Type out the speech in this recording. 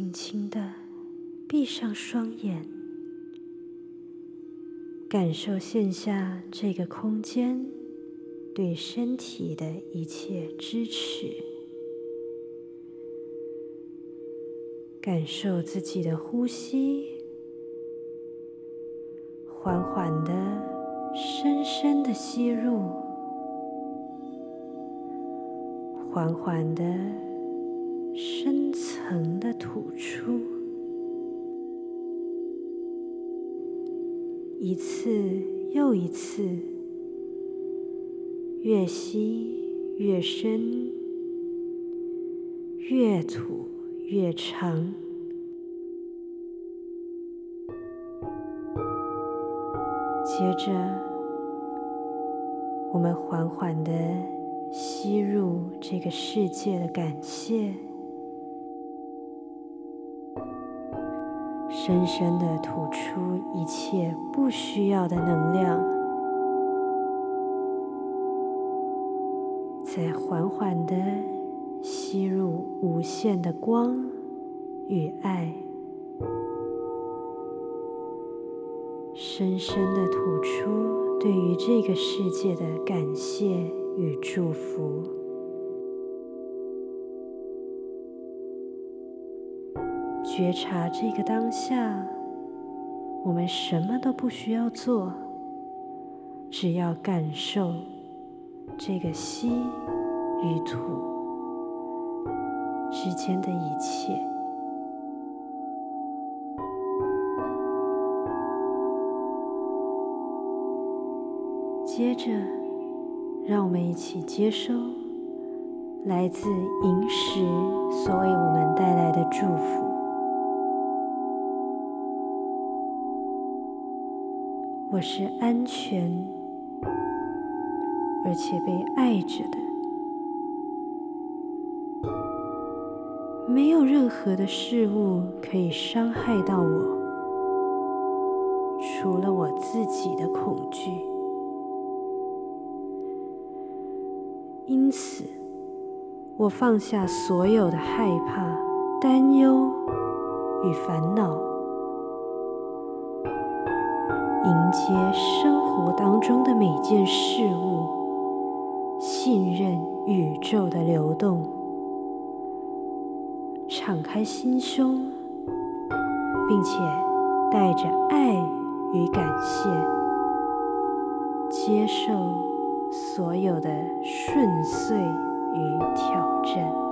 轻轻的闭上双眼，感受线下这个空间对身体的一切支持，感受自己的呼吸，缓缓的、深深的吸入，缓缓的。深层的吐出，一次又一次，越吸越深，越吐越长。接着，我们缓缓的吸入这个世界的感谢。深深的吐出一切不需要的能量，再缓缓的吸入无限的光与爱，深深的吐出对于这个世界的感谢与祝福。觉察这个当下，我们什么都不需要做，只要感受这个吸与吐之间的一切。接着，让我们一起接收来自萤石所为我们带来的祝福。我是安全而且被爱着的，没有任何的事物可以伤害到我，除了我自己的恐惧。因此，我放下所有的害怕、担忧与烦恼。迎接生活当中的每件事物，信任宇宙的流动，敞开心胸，并且带着爱与感谢，接受所有的顺遂与挑战。